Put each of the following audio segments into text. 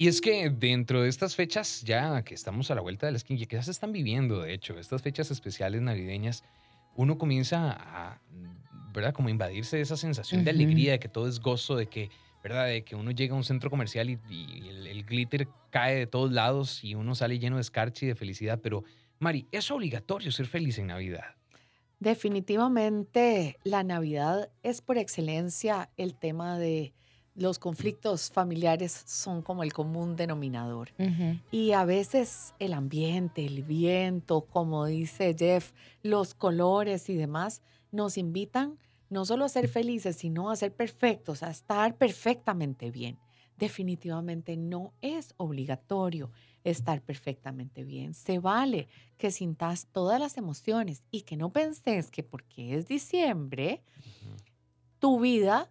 Y es que dentro de estas fechas, ya que estamos a la vuelta de la esquina, que ya se están viviendo, de hecho, estas fechas especiales navideñas, uno comienza a, ¿verdad? Como invadirse de esa sensación de alegría, de que todo es gozo, de que, ¿verdad? De que uno llega a un centro comercial y, el, el, glitter cae de todos lados y uno sale lleno de escarcha y de felicidad. Pero, Mari, ¿es obligatorio ser feliz en Navidad? Definitivamente la Navidad es por excelencia el tema de los conflictos familiares son como el común denominador. Y a veces el ambiente, el viento, como dice Jeff, los colores y demás, nos invitan no solo a ser felices, sino a ser perfectos, a estar perfectamente bien. Definitivamente no es obligatorio estar perfectamente bien. Se vale que sintas todas las emociones y que no penses que porque es diciembre, tu vida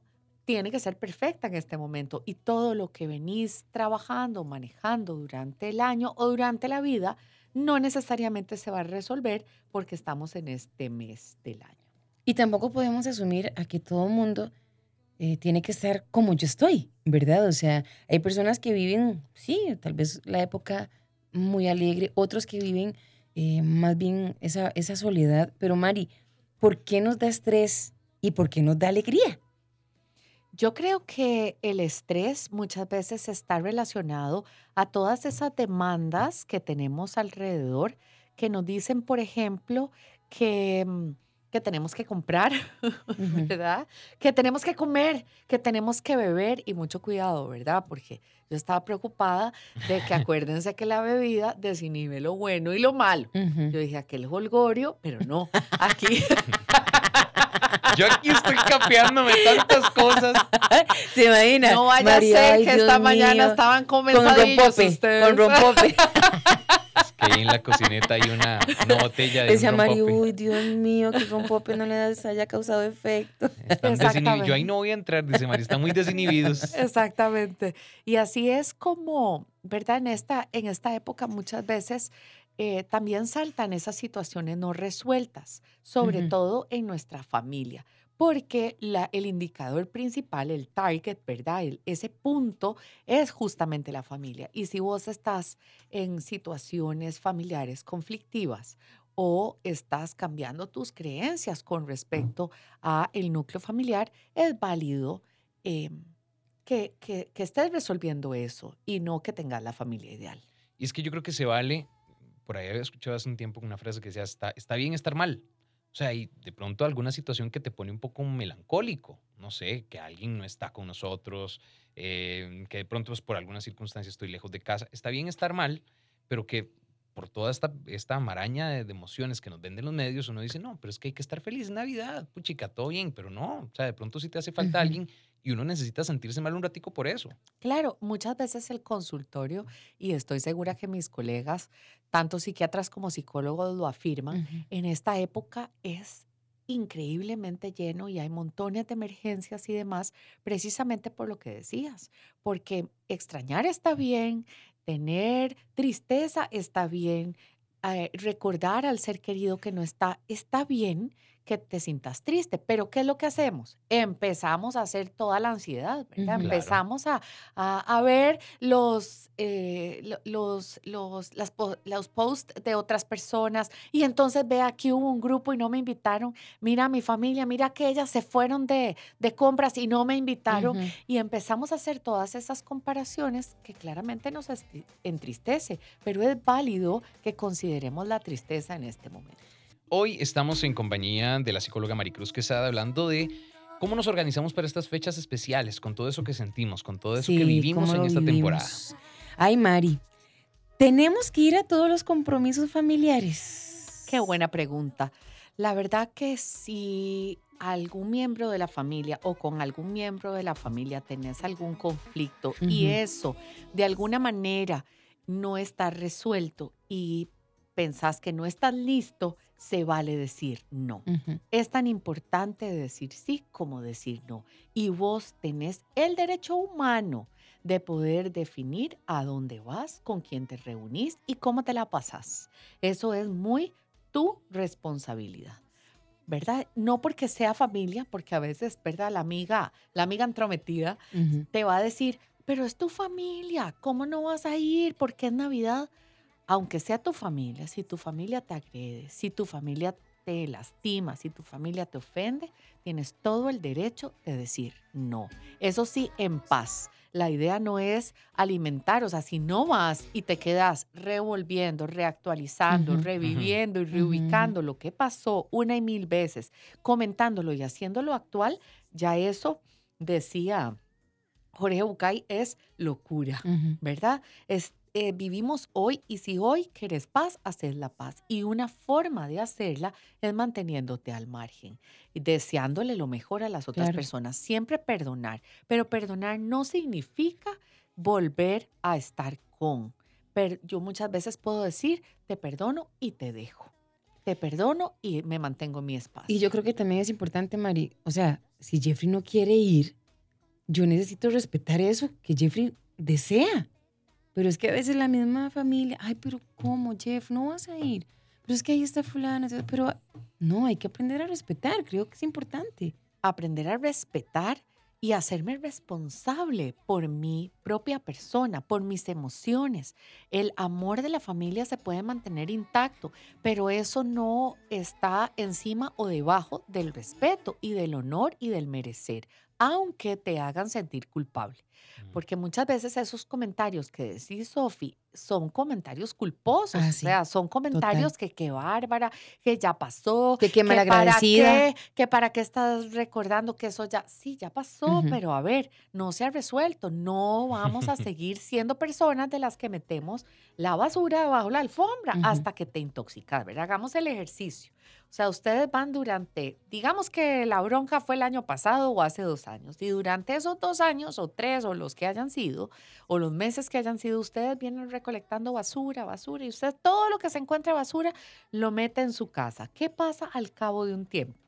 tiene que ser perfecta en este momento y todo lo que venís trabajando, manejando durante el año o durante la vida, no necesariamente se va a resolver porque estamos en este mes del año. Y tampoco podemos asumir a que todo mundo eh, tiene que estar como yo estoy, ¿verdad? O sea, hay personas que viven, sí, tal vez la época muy alegre, otros que viven eh, más bien esa, esa soledad. Pero Mari, ¿por qué nos da estrés y por qué nos da alegría? Yo creo que el estrés muchas veces está relacionado a todas esas demandas que tenemos alrededor que nos dicen, por ejemplo, que, mm, que tenemos que comprar, ¿verdad? Que tenemos que comer, que tenemos que beber y mucho cuidado, ¿verdad? Porque yo estaba preocupada de que acuérdense que la bebida desinhibe lo bueno y lo malo. Yo dije, aquel holgorio, pero no, aquí... Yo aquí estoy capeándome tantas cosas. ¿Se imagina? No vaya a ser que esta mañana estaban comenzando con rompope, Con rompope. Es que ahí en la cocineta hay una, botella de Decía Mari, uy, Dios mío, que rompope no les haya causado efecto. Yo ahí no voy a entrar, dice Mari, están muy desinhibidos. Exactamente. Y así es como, ¿verdad? En esta, en esta época muchas veces eh, también saltan esas situaciones no resueltas, sobre todo en nuestra familia, porque la, el indicador principal, el target, ¿verdad? ese punto es justamente la familia. Y si vos estás en situaciones familiares conflictivas o estás cambiando tus creencias con respecto a el núcleo familiar, es válido em, que, que, que estés resolviendo eso y no que tengas la familia ideal. Y es que yo creo que se vale por ahí había escuchado hace un tiempo una frase que decía, está, está bien estar mal. O sea, y de pronto alguna situación que te pone un poco melancólico, no sé, que alguien no está con nosotros, eh, que de pronto pues, por alguna circunstancia estoy lejos de casa. Está bien estar mal, pero que por toda esta, esta maraña de, emociones que nos venden los medios, uno dice, no, pero es que hay que estar feliz Navidad, puchica, todo bien, pero no, o sea, de pronto sí te hace falta alguien y uno necesita sentirse mal un ratico por eso. Claro, muchas veces el consultorio, y estoy segura que mis colegas, tanto psiquiatras como psicólogos lo afirman, en esta época es increíblemente lleno y hay montones de emergencias y demás, precisamente por lo que decías, porque extrañar está bien, tener tristeza está bien, eh, recordar al ser querido que no está, está bien, que te sientas triste, pero ¿qué es lo que hacemos? Empezamos a hacer toda la ansiedad, ¿verdad? Empezamos a, a, ver los, eh, los, los, las, los posts de otras personas y entonces ve aquí hubo un grupo y no me invitaron, mira mi familia, mira que ellas se fueron de, de compras y no me invitaron y empezamos a hacer todas esas comparaciones que claramente nos entristece, pero es válido que consideremos la tristeza en este momento. Hoy estamos en compañía de la psicóloga Maricruz Quesada hablando de cómo nos organizamos para estas fechas especiales, con todo eso que sentimos, con todo eso que vivimos en esta temporada. Ay, Mari, ¿tenemos que ir a todos los compromisos familiares? Qué buena pregunta. La verdad que si algún miembro de la familia o con algún miembro de la familia tenés algún conflicto y eso de alguna manera no está resuelto y pensás que no estás listo, se vale decir no. Es tan importante decir sí como decir no. Y vos tenés el derecho humano de poder definir a dónde vas, con quién te reunís y cómo te la pasas. Eso es muy tu responsabilidad. ¿verdad? No porque sea familia, porque a veces, ¿verdad? La amiga, la amiga entrometida te va a decir, pero es tu familia, ¿cómo no vas a ir? Porque es Navidad. Aunque sea tu familia, si tu familia te agrede, si tu familia te lastima, si tu familia te ofende, tienes todo el derecho de decir no. Eso sí, en paz. La idea no es alimentar, o sea, si no vas y te quedas revolviendo, reactualizando, reviviendo y reubicando lo que pasó una y mil veces, comentándolo y haciéndolo actual, ya eso decía Jorge Bucay es locura, ¿verdad? Es eh, vivimos hoy y si hoy quieres paz, haces la paz. Y una forma de hacerla es manteniéndote al margen, y deseándole lo mejor a las otras personas. Siempre perdonar, pero perdonar no significa volver a estar con. Pero yo muchas veces puedo decir, te perdono y te dejo. Te perdono y me mantengo en mi espacio. Y yo creo que también es importante, Mari, o sea, si Jeffrey no quiere ir, yo necesito respetar eso que Jeffrey desea. Pero es que a veces la misma familia, ay, pero ¿cómo, Jeff? No vas a ir. Pero es que ahí está fulana. Pero no, hay que aprender a respetar. Creo que es importante. Aprender a respetar y hacerme responsable por mi propia persona, por mis emociones. El amor de la familia se puede mantener intacto, pero eso no está encima o debajo del respeto y del honor y del merecer, aunque te hagan sentir culpable. Porque muchas veces esos comentarios que decís, Sofi, son comentarios culposos. Ah, o sea, son comentarios que qué bárbara, que ya pasó. Que qué malagradecida. Para qué, que para qué estás recordando que eso ya, sí, ya pasó, pero a ver, no se ha resuelto. No vamos a seguir siendo personas de las que metemos la basura debajo de la alfombra hasta que te intoxicas. ¿verdad? Hagamos el ejercicio. O sea, ustedes van durante, digamos que la bronca fue el año pasado o hace dos años, y durante esos dos años o tres o los que hayan sido, o los meses que hayan sido, ustedes vienen recolectando basura, basura, y usted todo lo que se encuentra basura lo mete en su casa. ¿Qué pasa al cabo de un tiempo?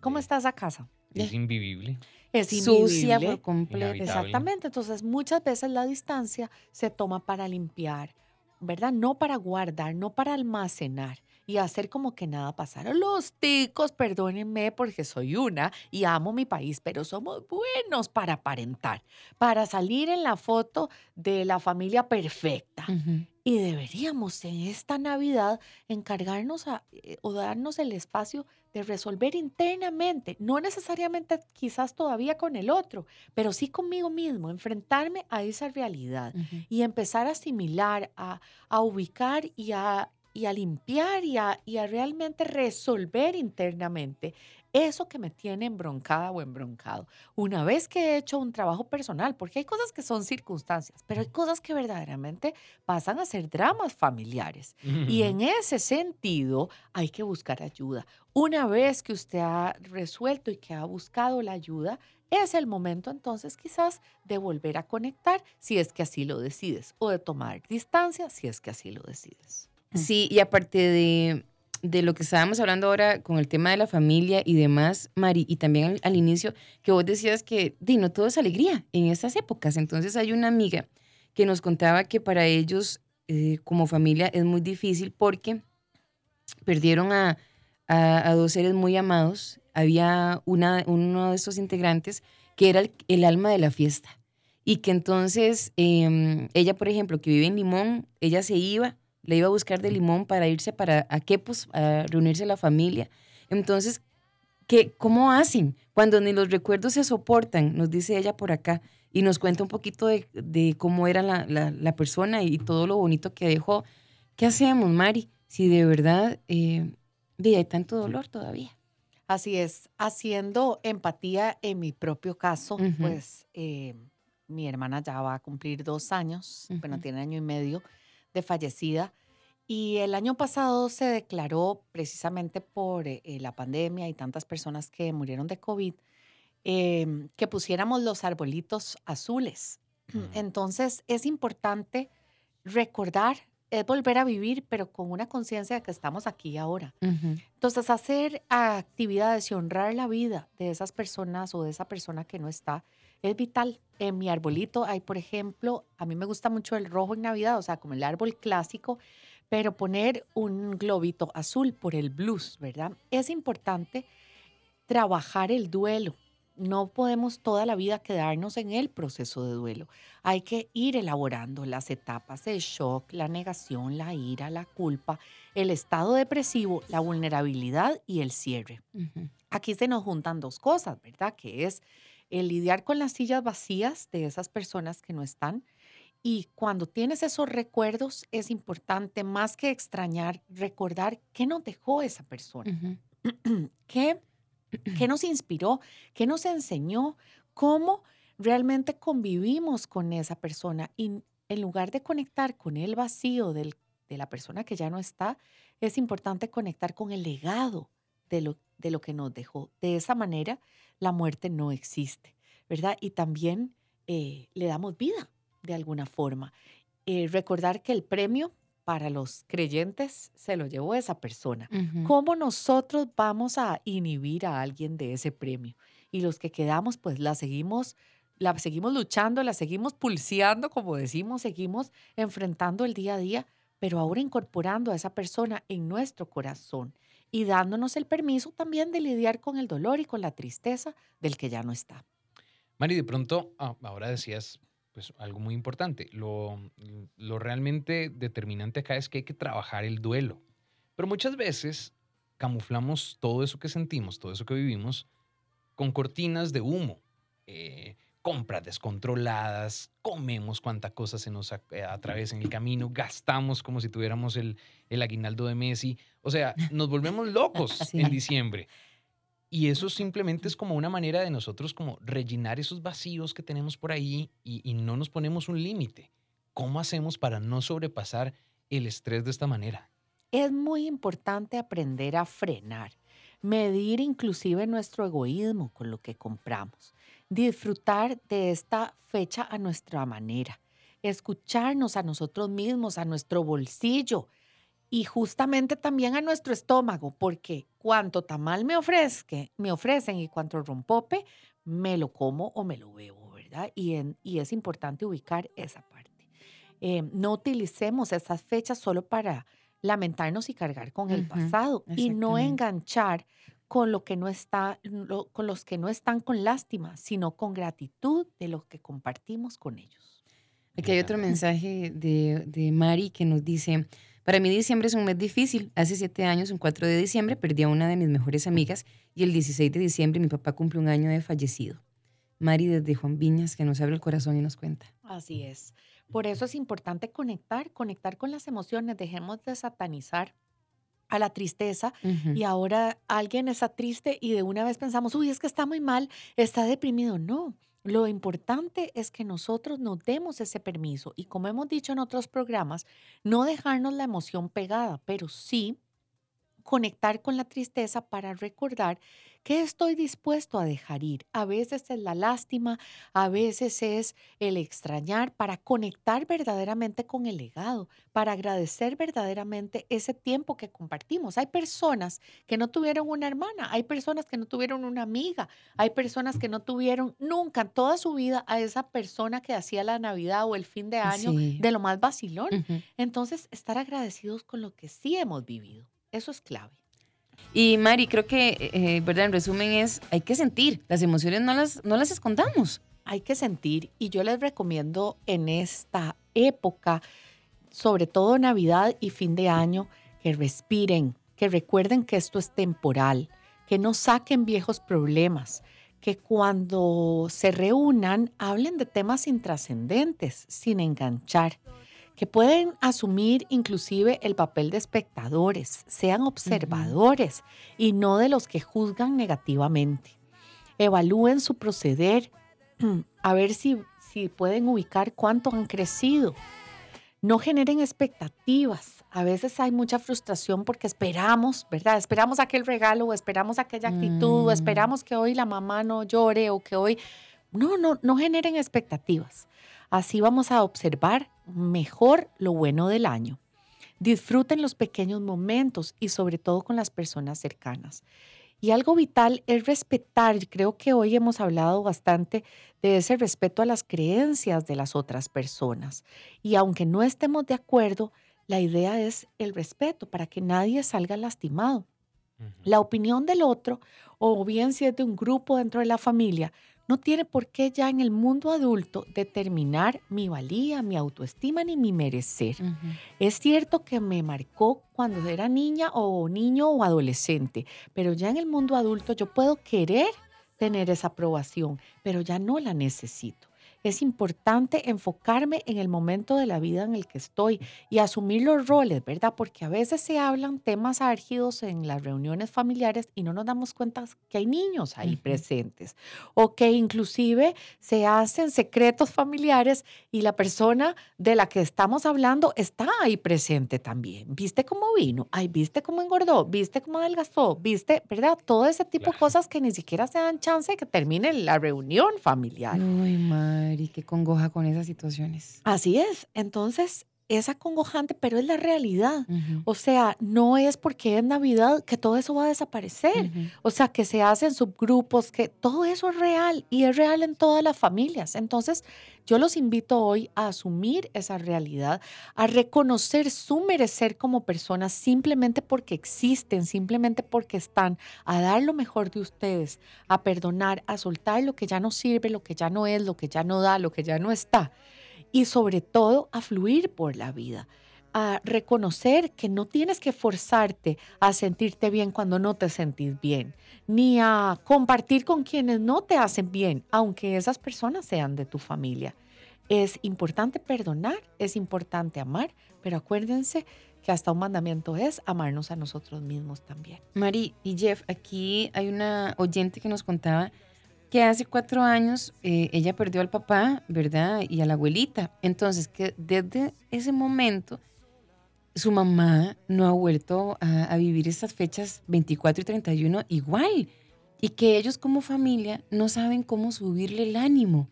¿Cómo está esa casa? Es invivible. Es invivible. Sucia por completo. Exactamente. Entonces, muchas veces la distancia se toma para limpiar, ¿verdad? No para guardar, no para almacenar y hacer como que nada pasara. Los ticos, perdónenme porque soy una y amo mi país, pero somos buenos para aparentar, para salir en la foto de la familia perfecta. Y deberíamos en esta Navidad encargarnos eh, o darnos el espacio de resolver internamente, no necesariamente quizás todavía con el otro, pero sí conmigo mismo, enfrentarme a esa realidad y empezar a asimilar, a, a ubicar y a y a limpiar y a, y a realmente resolver internamente eso que me tiene embroncada o embroncado. Una vez que he hecho un trabajo personal, porque hay cosas que son circunstancias, pero hay cosas que verdaderamente pasan a ser dramas familiares. Y en ese sentido hay que buscar ayuda. Una vez que usted ha resuelto y que ha buscado la ayuda, es el momento entonces quizás de volver a conectar si es que así lo decides o de tomar distancia si es que así lo decides. Sí, y aparte de, de, lo que estábamos hablando ahora con el tema de la familia y demás, Mari, y también al, inicio, que vos decías que di, no todo es alegría en estas épocas. Entonces hay una amiga que nos contaba que para ellos eh, como familia es muy difícil porque perdieron a, a, dos seres muy amados. Había una, uno de estos integrantes que era el, alma de la fiesta. Y que entonces em, ella, por ejemplo, que vive en Limón, ella se iba le iba a buscar de limón para irse para a Quepos, a reunirse la familia. Entonces, ¿qué, ¿cómo hacen cuando ni los recuerdos se soportan? Nos dice ella por acá y nos cuenta un poquito de, cómo era la, persona y todo lo bonito que dejó. ¿Qué hacemos, Mari, si de verdad eh, hay tanto dolor todavía? Así es, haciendo empatía en mi propio caso, pues eh, mi hermana ya va a cumplir dos años, bueno, tiene año y medio de fallecida. Y el año pasado se declaró, precisamente por eh, eh, la pandemia y tantas personas que murieron de COVID, em, que pusiéramos los arbolitos azules. Entonces es importante recordar, es volver a vivir, pero con una conciencia de que estamos aquí ahora. Entonces hacer actividades y honrar la vida de esas personas o de esa persona que no está es vital. En mi arbolito hay, por ejemplo, a mí me gusta mucho el rojo en Navidad, o sea, como el árbol clásico, pero poner un globito azul por el blues, ¿verdad? Es importante trabajar el duelo, no podemos toda la vida quedarnos en el proceso de duelo. Hay que ir elaborando las etapas de shock, la negación, la ira, la culpa, el estado depresivo, la vulnerabilidad y el cierre. Aquí se nos juntan dos cosas, ¿verdad? Que es el lidiar con las sillas vacías de esas personas que no están. Y cuando tienes esos recuerdos, es importante, más que extrañar, recordar qué nos dejó esa persona, qué ¿Qué nos inspiró? ¿Qué nos enseñó? ¿Cómo realmente convivimos con esa persona? Y en lugar de conectar con el vacío de la persona que ya no está, es importante conectar con el legado de lo, de lo que nos dejó. De esa manera, la muerte no existe, ¿verdad? Y también eh, le damos vida de alguna forma. Eh, recordar que el premio para los creyentes se lo llevó esa persona. ¿Cómo nosotros vamos a inhibir a alguien de ese premio? Y los que quedamos, pues la seguimos, la seguimos luchando, la seguimos pulseando, como decimos, seguimos enfrentando el día a día, pero ahora incorporando a esa persona en nuestro corazón y dándonos el permiso también de lidiar con el dolor y con la tristeza del que ya no está. Mari, de pronto, ah, ahora decías pues algo muy importante. Lo, lo realmente determinante acá es que hay que trabajar el duelo. Pero muchas veces camuflamos todo eso que sentimos, todo eso que vivimos, con cortinas de humo. Eh, compras descontroladas, comemos cuánta cosa se nos eh, atraviesa en el camino, gastamos como si tuviéramos el, el aguinaldo de Messi. O sea, nos volvemos locos en diciembre. Y eso simplemente es como una manera de nosotros como rellenar esos vacíos que tenemos por ahí y, no nos ponemos un límite. ¿Cómo hacemos para no sobrepasar el estrés de esta manera? Es muy importante aprender a frenar, medir inclusive nuestro egoísmo con lo que compramos, disfrutar de esta fecha a nuestra manera, escucharnos a nosotros mismos, a nuestro bolsillo, y justamente también a nuestro estómago, porque cuanto tamal me, ofrezque, me ofrecen y cuanto rompope, me lo como o me lo bebo, ¿verdad? Y, en, y es importante ubicar esa parte. Eh, no utilicemos esas fechas solo para lamentarnos y cargar con el pasado y no enganchar con lo que no está, con los que no están con lástima, sino con gratitud de lo que compartimos con ellos. Aquí hay otro mensaje de, de Mari que nos dice, para mí diciembre es un mes difícil. Hace siete años, un 4 de diciembre, perdí a una de mis mejores amigas y el 16 de diciembre mi papá cumple un año de fallecido. Mari desde Juan Viñas, que nos abre el corazón y nos cuenta. Así es. Por eso es importante conectar, conectar con las emociones. Dejemos de satanizar a la tristeza y ahora alguien está triste y de una vez pensamos, uy, es que está muy mal, está deprimido. No, lo importante es que nosotros nos demos ese permiso y como hemos dicho en otros programas, no dejarnos la emoción pegada, pero sí conectar con la tristeza para recordar que estoy dispuesto a dejar ir. A veces es la lástima, a veces es el extrañar para conectar verdaderamente con el legado, para agradecer verdaderamente ese tiempo que compartimos. Hay personas que no tuvieron una hermana, hay personas que no tuvieron una amiga, hay personas que no tuvieron nunca en toda su vida a esa persona que hacía la Navidad o el fin de año de lo más vacilón. Entonces, estar agradecidos con lo que sí hemos vivido. Eso es clave. Y Mari, creo que, eh, ¿verdad? En resumen es, hay que sentir, las emociones no las, no las escondamos. Hay que sentir y yo les recomiendo en esta época, sobre todo Navidad y fin de año, que respiren, que recuerden que esto es temporal, que no saquen viejos problemas, que cuando se reúnan hablen de temas intrascendentes, sin enganchar, que pueden asumir inclusive el papel de espectadores, sean observadores y no de los que juzgan negativamente. Evalúen su proceder, a ver si, si pueden ubicar cuánto han crecido. No generen expectativas. A veces hay mucha frustración porque esperamos, ¿verdad? Esperamos aquel regalo o esperamos aquella actitud o mm. esperamos que hoy la mamá no llore o que hoy... No, no, no generen expectativas. Así vamos a observar mejor lo bueno del año. Disfruten los pequeños momentos y sobre todo con las personas cercanas. Y algo vital es respetar. Creo que hoy hemos hablado bastante de ese respeto a las creencias de las otras personas. Y aunque no estemos de acuerdo, la idea es el respeto para que nadie salga lastimado. La opinión del otro, o bien si es de un grupo dentro de la familia, no tiene por qué ya en el mundo adulto determinar mi valía, mi autoestima ni mi merecer. Es cierto que me marcó cuando era niña o niño o adolescente, pero ya en el mundo adulto yo puedo querer tener esa aprobación, pero ya no la necesito es importante enfocarme en el momento de la vida en el que estoy y asumir los roles, ¿verdad? Porque a veces se hablan temas álgidos en las reuniones familiares y no nos damos cuenta que hay niños ahí presentes o que inclusive se hacen secretos familiares y la persona de la que estamos hablando está ahí presente también. ¿Viste cómo vino? Ay, ¿viste cómo engordó? ¿Viste cómo adelgazó? ¿Viste, verdad? Todo ese tipo de cosas que ni siquiera se dan chance de que termine la reunión familiar. Uy, madre y qué congoja con esas situaciones. Así es. Entonces, es acongojante, pero es la realidad. O sea, no es porque es Navidad que todo eso va a desaparecer. O sea, que se hacen subgrupos, que todo eso es real y es real en todas las familias. Entonces, yo los invito hoy a asumir esa realidad, a reconocer su merecer como personas simplemente porque existen, simplemente porque están, a dar lo mejor de ustedes, a perdonar, a soltar lo que ya no sirve, lo que ya no es, lo que ya no da, lo que ya no está y sobre todo a fluir por la vida, a reconocer que no tienes que forzarte a sentirte bien cuando no te sentís bien, ni a compartir con quienes no te hacen bien, aunque esas personas sean de tu familia. Es importante perdonar, es importante amar, pero acuérdense que hasta un mandamiento es amarnos a nosotros mismos también. Mari y Jeff, aquí hay una oyente que nos contaba que hace cuatro años eh, ella perdió al papá, ¿verdad? Y a la abuelita. Entonces, que desde ese momento su mamá no ha vuelto a, vivir esas fechas 24 y 31 igual. Y que ellos como familia no saben cómo subirle el ánimo.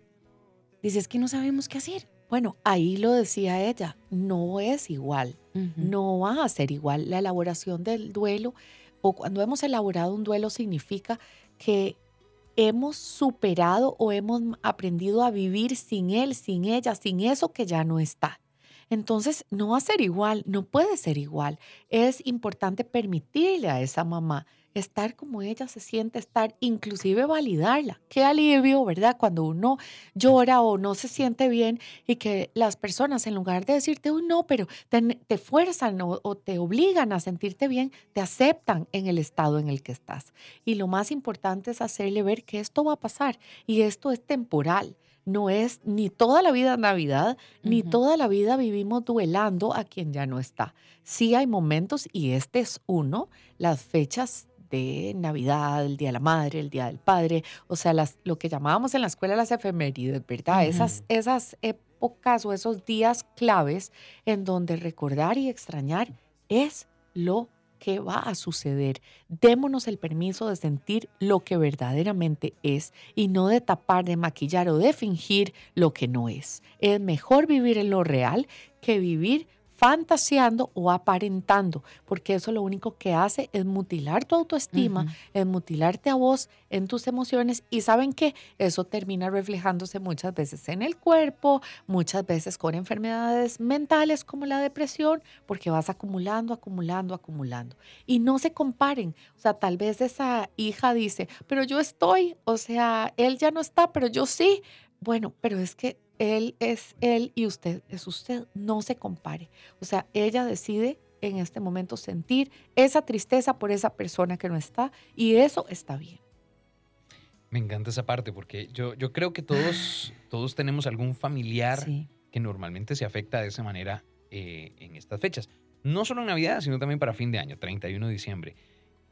Dice, es que no sabemos qué hacer. Bueno, ahí lo decía ella, no es igual, no va a ser igual. La elaboración del duelo o cuando hemos elaborado un duelo significa que hemos superado o hemos aprendido a vivir sin él, sin ella, sin eso que ya no está. Entonces, no va a ser igual, no puede ser igual. Es importante permitirle a esa mamá estar como ella se siente estar, inclusive validarla. Qué alivio, ¿verdad? Cuando uno llora o no se siente bien y que las personas en lugar de decirte, un no, pero te, fuerzan o, o, te obligan a sentirte bien, te aceptan en el estado en el que estás. Y lo más importante es hacerle ver que esto va a pasar y esto es temporal no es ni toda la vida Navidad, ni toda la vida vivimos duelando a quien ya no está. Sí hay momentos, y este es uno, las fechas de Navidad, el Día de la Madre, el Día del Padre, o sea, las, lo que llamábamos en la escuela las efemérides, ¿verdad? esas, esas épocas o esos días claves en donde recordar y extrañar es lo que va a suceder. Démonos el permiso de sentir lo que verdaderamente es y no de tapar, de maquillar o de fingir lo que no es. Es mejor vivir en lo real que vivir fantaseando o aparentando, porque eso lo único que hace es mutilar tu autoestima, es mutilarte a vos en tus emociones y saben que eso termina reflejándose muchas veces en el cuerpo, muchas veces con enfermedades mentales como la depresión, porque vas acumulando, acumulando, acumulando. Y no se comparen, o sea, tal vez esa hija dice, pero yo estoy, o sea, él ya no está, pero yo sí. Bueno, pero es que él es él y usted es usted. No se compare. O sea, ella decide en este momento sentir esa tristeza por esa persona que no está y eso está bien. Me encanta esa parte porque yo, yo creo que todos, todos tenemos algún familiar que normalmente se afecta de esa manera eh, en estas fechas. No solo en Navidad, sino también para fin de año, 31 de diciembre.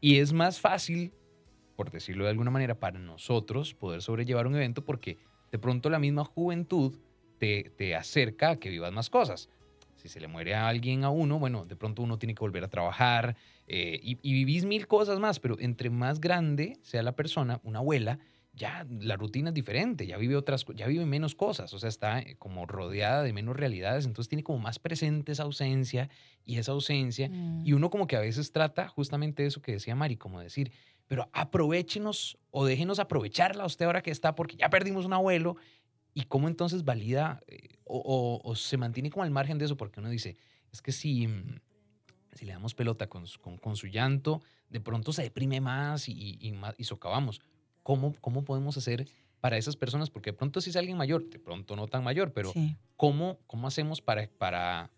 Y es más fácil, por decirlo de alguna manera, para nosotros poder sobrellevar un evento porque de pronto la misma juventud te, te acerca a que vivas más cosas. Si se le muere a alguien a uno, bueno, de pronto uno tiene que volver a trabajar eh, y, vivís mil cosas más, pero entre más grande sea la persona, una abuela, ya la rutina es diferente, ya vive otras, ya vive menos cosas, o sea, está eh, como rodeada de menos realidades, entonces tiene como más presente esa ausencia y esa ausencia, mm. y uno como que a veces trata justamente eso que decía Mari, como decir, pero aprovechenos o déjenos aprovecharla usted ahora que está, porque ya perdimos un abuelo. ¿Y cómo entonces valida eh, o, se mantiene como al margen de eso? Porque uno dice, es que si, mm, si le damos pelota con, con, su llanto, de pronto se deprime más y, y, y socavamos. ¿Cómo, ¿Cómo podemos hacer para esas personas? Porque de pronto si es alguien mayor, de pronto no tan mayor, pero ¿cómo, ¿cómo hacemos para, para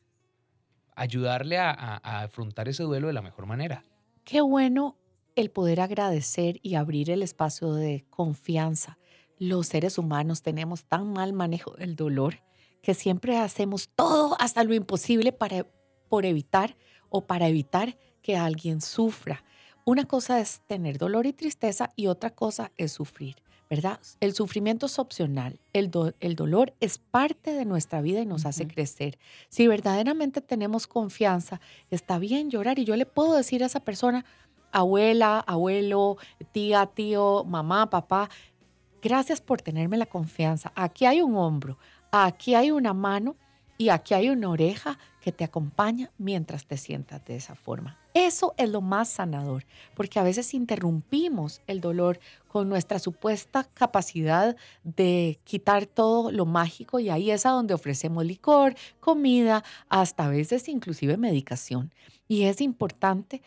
ayudarle a, a, afrontar ese duelo de la mejor manera? Qué bueno el poder agradecer y abrir el espacio de confianza. Los seres humanos tenemos tan mal manejo del dolor que siempre hacemos todo hasta lo imposible para, por evitar o para evitar que alguien sufra. Una cosa es tener dolor y tristeza y otra cosa es sufrir, ¿verdad? El sufrimiento es opcional, el, el dolor es parte de nuestra vida y nos hace crecer. Si verdaderamente tenemos confianza, está bien llorar y yo le puedo decir a esa persona, abuela, abuelo, tía, tío, mamá, papá, gracias por tenerme la confianza. Aquí hay un hombro, aquí hay una mano y aquí hay una oreja que te acompaña mientras te sientas de esa forma. Eso es lo más sanador, porque a veces interrumpimos el dolor con nuestra supuesta capacidad de quitar todo lo mágico y ahí es a donde ofrecemos licor, comida, hasta a veces inclusive medicación. Y es importante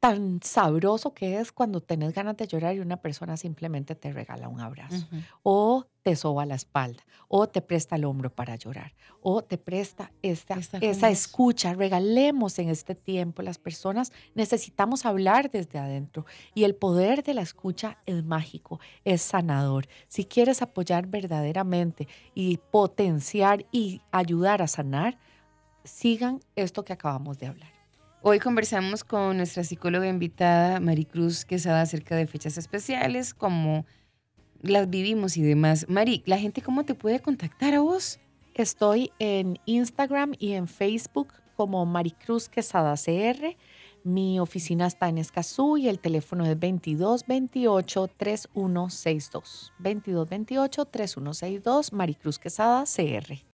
tan sabroso que es cuando tenés ganas de llorar y una persona simplemente te regala un abrazo o te soba la espalda o te presta el hombro para llorar o te presta esa, esa escucha. Regalemos en este tiempo. Las personas necesitamos hablar desde adentro y el poder de la escucha es mágico, es sanador. Si quieres apoyar verdaderamente y potenciar y ayudar a sanar, sigan esto que acabamos de hablar. Hoy conversamos con nuestra psicóloga invitada, Maricruz Quesada, acerca de fechas especiales, cómo las vivimos y demás. Mari, ¿la gente cómo te puede contactar a vos? Estoy en Instagram y en Facebook como Maricruz Quesada CR. Mi oficina está en Escazú y el teléfono es 2228-3162. 2228-3162, Maricruz Quesada CR.